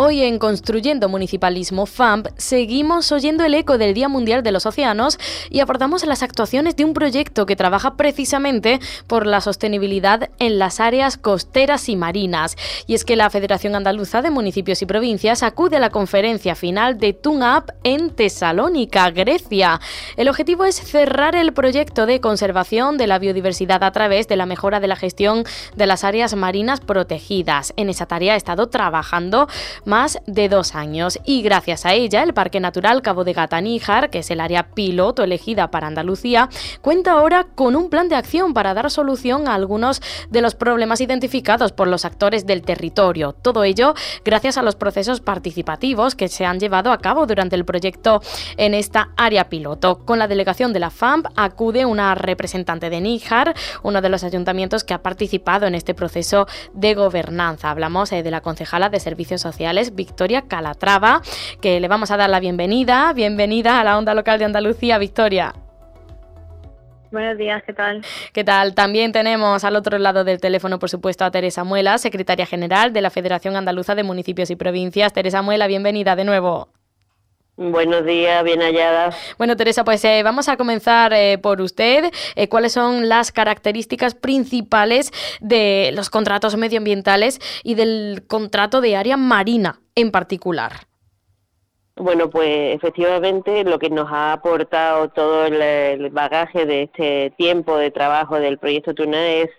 Hoy en Construyendo Municipalismo FAMP seguimos oyendo el eco del Día Mundial de los Océanos y abordamos las actuaciones de un proyecto que trabaja precisamente por la sostenibilidad en las áreas costeras y marinas. Y es que la Federación Andaluza de Municipios y Provincias acude a la conferencia final de TUNAP en Tesalónica, Grecia. El objetivo es cerrar el proyecto de conservación de la biodiversidad a través de la mejora de la gestión de las áreas marinas protegidas. En esa tarea ha estado trabajando más de dos años y gracias a ella el Parque Natural Cabo de Gata Níjar, que es el área piloto elegida para Andalucía, cuenta ahora con un plan de acción para dar solución a algunos de los problemas identificados por los actores del territorio. Todo ello gracias a los procesos participativos que se han llevado a cabo durante el proyecto en esta área piloto. Con la delegación de la FAMP acude una representante de Níjar, uno de los ayuntamientos que ha participado en este proceso de gobernanza. Hablamos eh, de la concejala de Servicios Sociales Victoria Calatrava, que le vamos a dar la bienvenida. Bienvenida a la onda local de Andalucía, Victoria. Buenos días, ¿qué tal? ¿Qué tal? También tenemos al otro lado del teléfono, por supuesto, a Teresa Muela, secretaria general de la Federación Andaluza de Municipios y Provincias. Teresa Muela, bienvenida de nuevo. Buenos días, bien halladas. Bueno, Teresa, pues eh, vamos a comenzar eh, por usted. Eh, ¿Cuáles son las características principales de los contratos medioambientales y del contrato de área marina en particular? Bueno, pues efectivamente lo que nos ha aportado todo el, bagaje de este tiempo de trabajo del proyecto Tuna es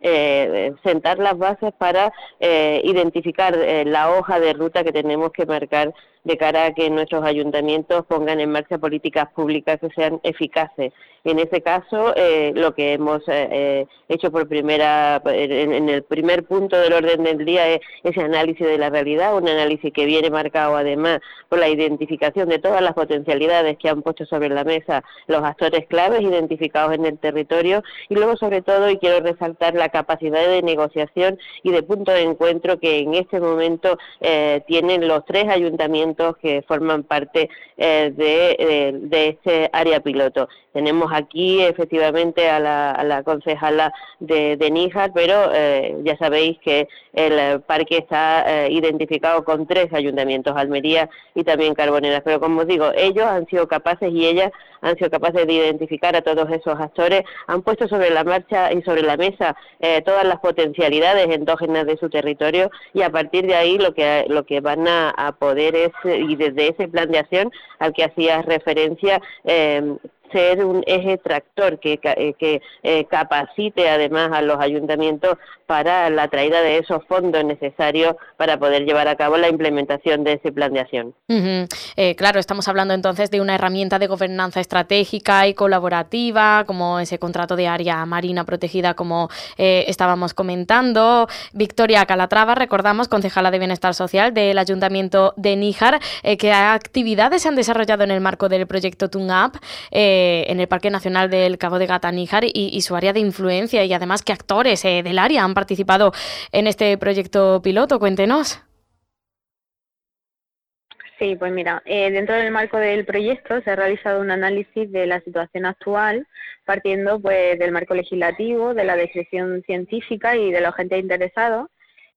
eh, sentar las bases para eh, identificar eh, la hoja de ruta que tenemos que marcar de cara a que nuestros ayuntamientos pongan en marcha políticas públicas que sean eficaces. En ese caso, lo que hemos hecho por primera, en, el primer punto del orden del día es ese análisis de la realidad, un análisis que viene marcado además por la identificación de todas las potencialidades que han puesto sobre la mesa los actores claves identificados en el territorio y luego sobre todo, y quiero resaltar la capacidad de negociación y de punto de encuentro que en este momento eh, tienen los tres ayuntamientos que forman parte eh, de, este área piloto. Tenemos aquí efectivamente a la, concejala de, Níjar, pero ya sabéis que el parque está identificado con tres ayuntamientos, Almería y también Carboneras. Pero como os digo, ellos han sido capaces y ellas han sido capaces de identificar a todos esos actores, han puesto sobre la marcha y sobre la mesa eh, todas las potencialidades endógenas de su territorio y a partir de ahí lo que lo que van a, poder es y desde ese plan de acción al que hacías referencia eh, ser un eje tractor que, eh, que eh, capacite además a los ayuntamientos para la traída de esos fondos necesarios para poder llevar a cabo la implementación de ese plan de acción. Eh, claro, estamos hablando entonces de una herramienta de gobernanza estratégica y colaborativa, como ese contrato de área marina protegida, como estábamos comentando. Victoria Calatrava, recordamos, concejala de Bienestar Social del Ayuntamiento de Níjar, ¿qué actividades se han desarrollado en el marco del proyecto TUNAP? Eh, en el Parque Nacional del Cabo de Gata Níjar y, su área de influencia y además qué actores eh, del área han participado en este proyecto piloto. Cuéntenos. Sí, pues mira, eh, dentro del marco del proyecto se ha realizado un análisis de la situación actual, partiendo pues del marco legislativo, de la descripción científica y de los agentes interesados,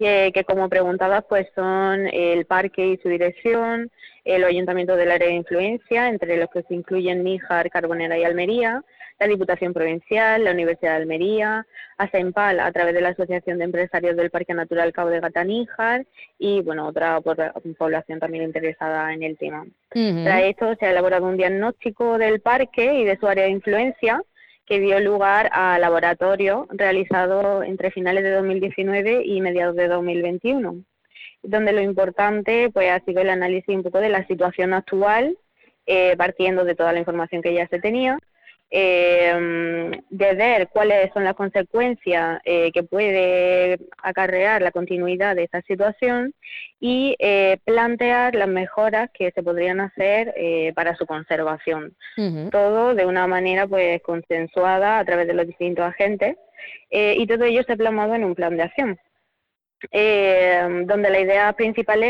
que, que como preguntabas pues son el parque y su dirección, el Ayuntamiento del Área de Influencia, entre los que se incluyen Níjar, Carbonera y Almería, la Diputación Provincial, la Universidad de Almería, ASEMPAL a través de la Asociación de Empresarios del Parque Natural Cabo de Gata Níjar y bueno, otra población también interesada en el tema. Tras esto se ha elaborado un diagnóstico del parque y de su área de influencia que dio lugar a laboratorio realizado entre finales de 2019 y mediados de 2021 donde lo importante pues ha sido el análisis un poco de la situación actual, eh, partiendo de toda la información que ya se tenía, eh, de ver cuáles son las consecuencias eh, que puede acarrear la continuidad de esta situación y plantear las mejoras que se podrían hacer para su conservación. Todo de una manera pues consensuada a través de los distintos agentes y todo ello se ha plasmado en un plan de acción. Eh, donde la idea principal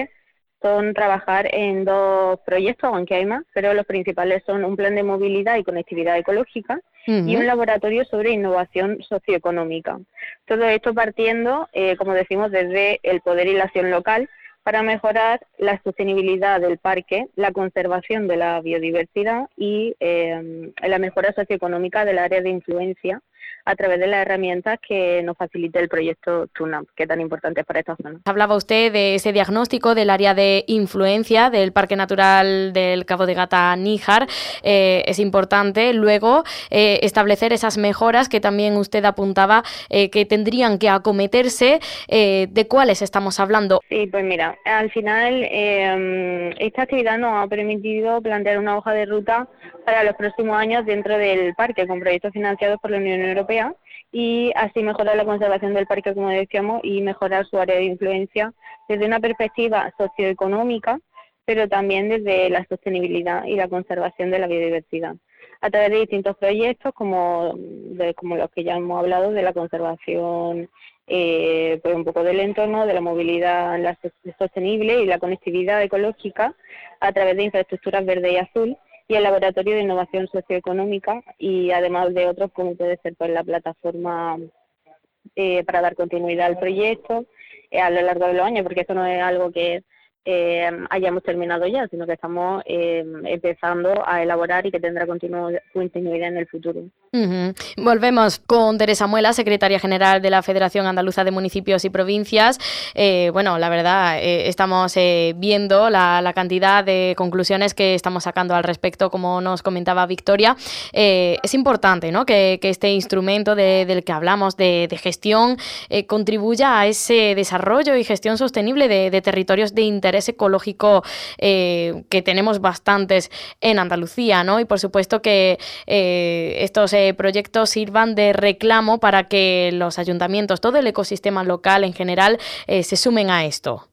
son trabajar en dos proyectos, aunque hay más, pero los principales son un plan de movilidad y conectividad ecológica y un laboratorio sobre innovación socioeconómica. Todo esto partiendo, eh, como decimos, desde el poder y la acción local para mejorar la sostenibilidad del parque, la conservación de la biodiversidad y eh, la mejora socioeconómica del área de influencia a través de las herramientas que nos facilite el proyecto TUNAP, que es tan importante para esta zona. Hablaba usted de ese diagnóstico del área de influencia del Parque Natural del Cabo de Gata Níjar. Eh, es importante luego eh, establecer esas mejoras que también usted apuntaba eh, que tendrían que acometerse. ¿De cuáles estamos hablando? Sí, pues mira, al final esta actividad nos ha permitido plantear una hoja de ruta para los próximos años dentro del parque con proyectos financiados por la Unión Europea y así mejorar la conservación del parque, como decíamos, y mejorar su área de influencia desde una perspectiva socioeconómica, pero también desde la sostenibilidad y la conservación de la biodiversidad a través de distintos proyectos como, como los que ya hemos hablado de la conservación eh, pues un poco del entorno, de la movilidad sostenible y la conectividad ecológica a través de infraestructuras verde y azul y el Laboratorio de Innovación Socioeconómica y además de otros como puede ser pues la plataforma eh, para dar continuidad al proyecto eh, a lo largo de los años, porque esto no es algo que eh, hayamos terminado ya, sino que estamos eh, empezando a elaborar y que tendrá continuidad en el futuro. Volvemos con Teresa Muela, secretaria general de la Federación Andaluza de Municipios y Provincias. Eh, bueno, la verdad, estamos viendo la, cantidad de conclusiones que estamos sacando al respecto, como nos comentaba Victoria. es importante ¿no? que, este instrumento del que hablamos de, gestión contribuya a ese desarrollo y gestión sostenible de, de territorios de interés interés ecológico eh, que tenemos bastantes en Andalucía, ¿no? Y por supuesto que eh, estos eh, proyectos sirvan de reclamo para que los ayuntamientos, todo el ecosistema local en general, se sumen a esto.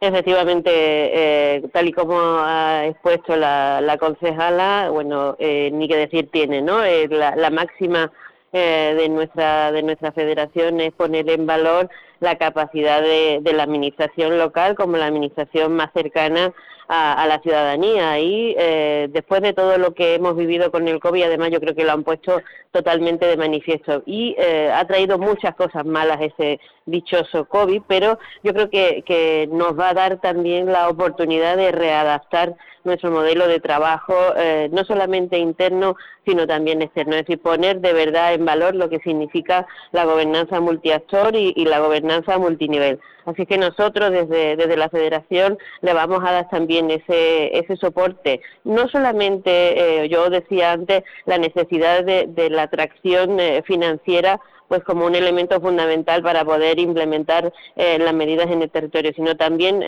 Efectivamente, tal y como ha expuesto la, concejala, bueno, ni que decir tiene, ¿no? la máxima de nuestra de nuestra federación es poner en valor la capacidad de, la administración local como la administración más cercana a, la ciudadanía. Y eh, después de todo lo que hemos vivido con el COVID, además yo creo que lo han puesto totalmente de manifiesto. Y eh, ha traído muchas cosas malas ese dichoso COVID, pero yo creo que, que nos va a dar también la oportunidad de readaptar nuestro modelo de trabajo, eh, no solamente interno, sino también externo. Es decir, poner de verdad en valor lo que significa la gobernanza multiactor y, y la gobernanza multinivel. Así que nosotros desde, desde la Federación le vamos a dar también ese, ese soporte. No solamente, eh, yo decía antes, la necesidad de, la atracción eh, financiera pues como un elemento fundamental para poder implementar eh, las medidas en el territorio, sino también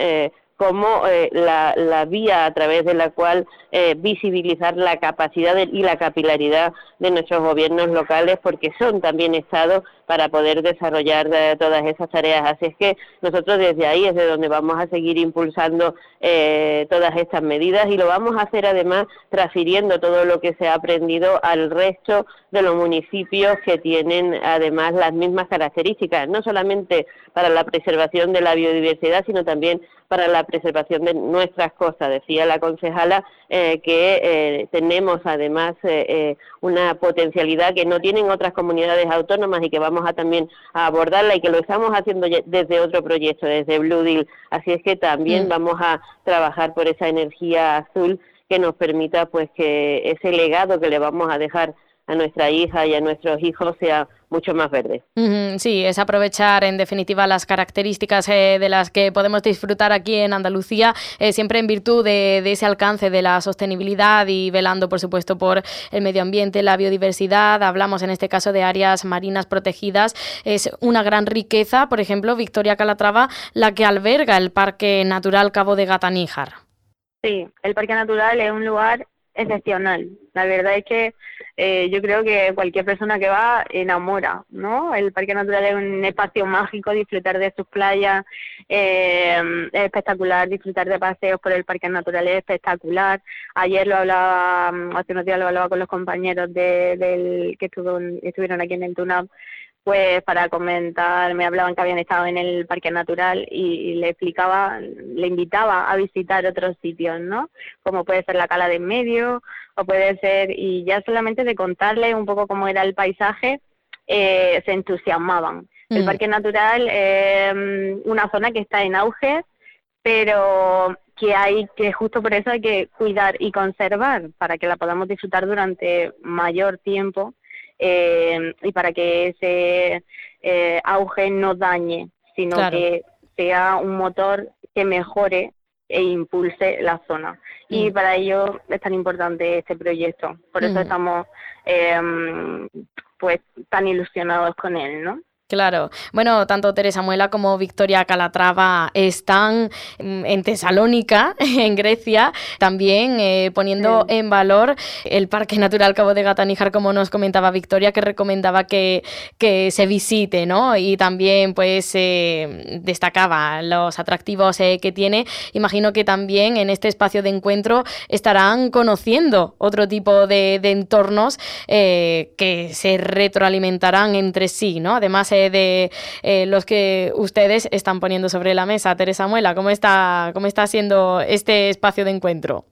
como eh, la, vía a través de la cual eh, visibilizar la capacidad y la capilaridad de nuestros gobiernos locales, porque son también estados para poder desarrollar eh, todas esas tareas. Así es que nosotros desde ahí es de donde vamos a seguir impulsando todas estas medidas y lo vamos a hacer además transfiriendo todo lo que se ha aprendido al resto de los municipios que tienen además las mismas características, no solamente para la preservación de la biodiversidad, sino también para la preservación de nuestras costas. Decía la concejala eh, que eh, tenemos además eh, una potencialidad que no tienen otras comunidades autónomas y que vamos a también a abordarla y que lo estamos haciendo desde otro proyecto, desde Blue Deal. Así es que también mm. vamos a trabajar por esa energía azul que nos permita pues que ese legado que le vamos a dejar a nuestra hija y a nuestros hijos sea mucho más verde. Sí, es aprovechar en definitiva las características eh, de las que podemos disfrutar aquí en Andalucía, eh, siempre en virtud de, ese alcance de la sostenibilidad y velando, por supuesto, por el medio ambiente, la biodiversidad. Hablamos en este caso de áreas marinas protegidas. Es una gran riqueza, por ejemplo, Victoria Calatrava, la que alberga el Parque Natural Cabo de Gataníjar. Sí, el Parque Natural es un lugar excepcional. La verdad es que eh, yo creo que cualquier persona que va enamora, ¿no? El Parque Natural es un espacio mágico, disfrutar de sus playas eh, es espectacular, disfrutar de paseos por el Parque Natural es espectacular. Ayer lo hablaba, hace unos días lo hablaba con los compañeros de, del que estuvieron aquí en el TUNAP pues para comentar, me hablaban que habían estado en el Parque Natural y, le explicaba, le invitaba a visitar otros sitios, ¿no? Como puede ser la Cala de en Medio, o puede ser, y ya solamente de contarle un poco cómo era el paisaje, eh, se entusiasmaban. El mm. Parque Natural es mm, una zona que está en auge, pero que hay que justo por eso hay que cuidar y conservar para que la podamos disfrutar durante mayor tiempo eh, y para que ese eh, auge no dañe, sino que sea un motor que mejore e impulse la zona. Y mm. para ello es tan importante este proyecto. Por eso mm. estamos eh, pues tan ilusionados con él, ¿no? Claro. Bueno, tanto Teresa Muela como Victoria Calatrava están mm, en Tesalónica, en Grecia, también eh, poniendo en valor el Parque Natural Cabo de Gata Níjar, como nos comentaba Victoria, que recomendaba que, que se visite, ¿no? Y también, pues, eh, destacaba los atractivos eh, que tiene. Imagino que también en este espacio de encuentro estarán conociendo otro tipo de, de entornos que se retroalimentarán entre sí, ¿no? Además, de eh, los que ustedes están poniendo sobre la mesa. Teresa Muela, ¿cómo está, cómo está siendo este espacio de encuentro?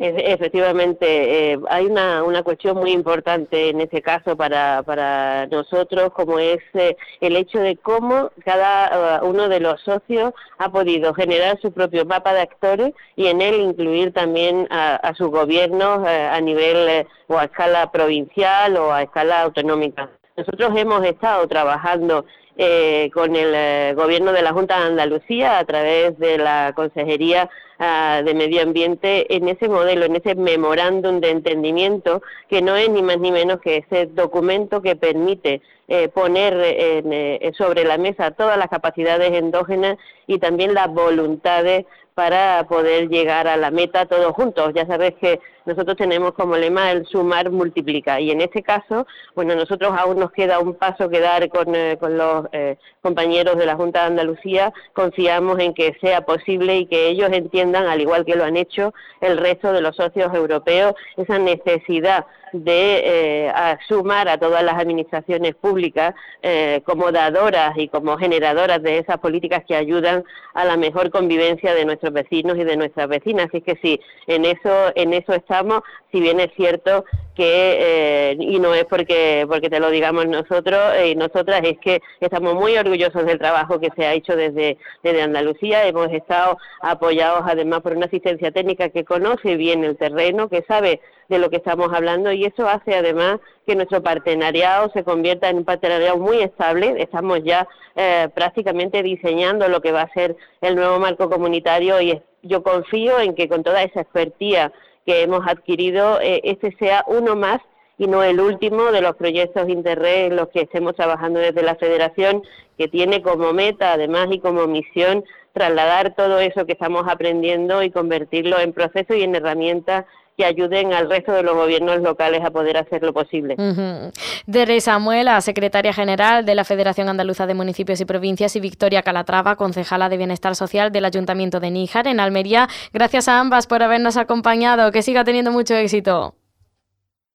Efectivamente, eh, hay una, una cuestión muy importante en ese caso para, para nosotros, como es eh, el hecho de cómo cada uno de los socios ha podido generar su propio mapa de actores y en él incluir también a, a sus gobiernos a nivel o a escala provincial o a escala autonómica. Nosotros hemos estado trabajando eh, con el eh, gobierno de la Junta de Andalucía a través de la Consejería ah, de Medio Ambiente en ese modelo, en ese memorándum de entendimiento que no es ni más ni menos que ese documento que permite eh, poner eh, sobre la mesa todas las capacidades endógenas y también las voluntades para poder llegar a la meta todos juntos. Ya sabes que nosotros tenemos como lema el sumar multiplica y en este caso, bueno, nosotros aún nos queda un paso que dar con, eh, los eh, compañeros de la Junta de Andalucía. Confiamos en que sea posible y que ellos entiendan, al igual que lo han hecho el resto de los socios europeos, esa necesidad de eh, sumar a todas las administraciones públicas eh, como dadoras y como generadoras de esas políticas que ayudan a la mejor convivencia de nuestros vecinos y de nuestras vecinas. Así que sí, en eso, en eso estamos, si bien es cierto que, eh, y no es porque, porque te lo digamos nosotros y nosotras, es que estamos muy orgullosos del trabajo que se ha hecho desde, desde Andalucía. Hemos estado apoyados además por una asistencia técnica que conoce bien el terreno, que sabe de lo que estamos hablando y eso hace además que nuestro partenariado se convierta en un partenariado muy estable. Estamos ya eh, prácticamente diseñando lo que va a ser el nuevo marco comunitario y yo confío en que con toda esa expertía que hemos adquirido, eh, este sea uno más y no el último de los proyectos Interreg en los que estemos trabajando desde la Federación, que tiene como meta, además, y como misión trasladar todo eso que estamos aprendiendo y convertirlo en proceso y en herramientas que ayuden al resto de los gobiernos locales a poder hacerlo posible. Uh Samuela, secretaria general de la Federación Andaluza de Municipios y Provincias, y Victoria Calatrava, concejala de Bienestar Social del Ayuntamiento de Níjar, en Almería. Gracias a ambas por habernos acompañado. Que siga teniendo mucho éxito.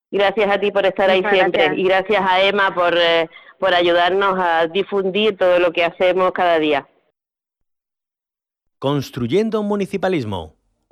Gracias a ti por estar ahí siempre y gracias a Emma por, eh, por ayudarnos a difundir todo lo que hacemos cada día. Construyendo un municipalismo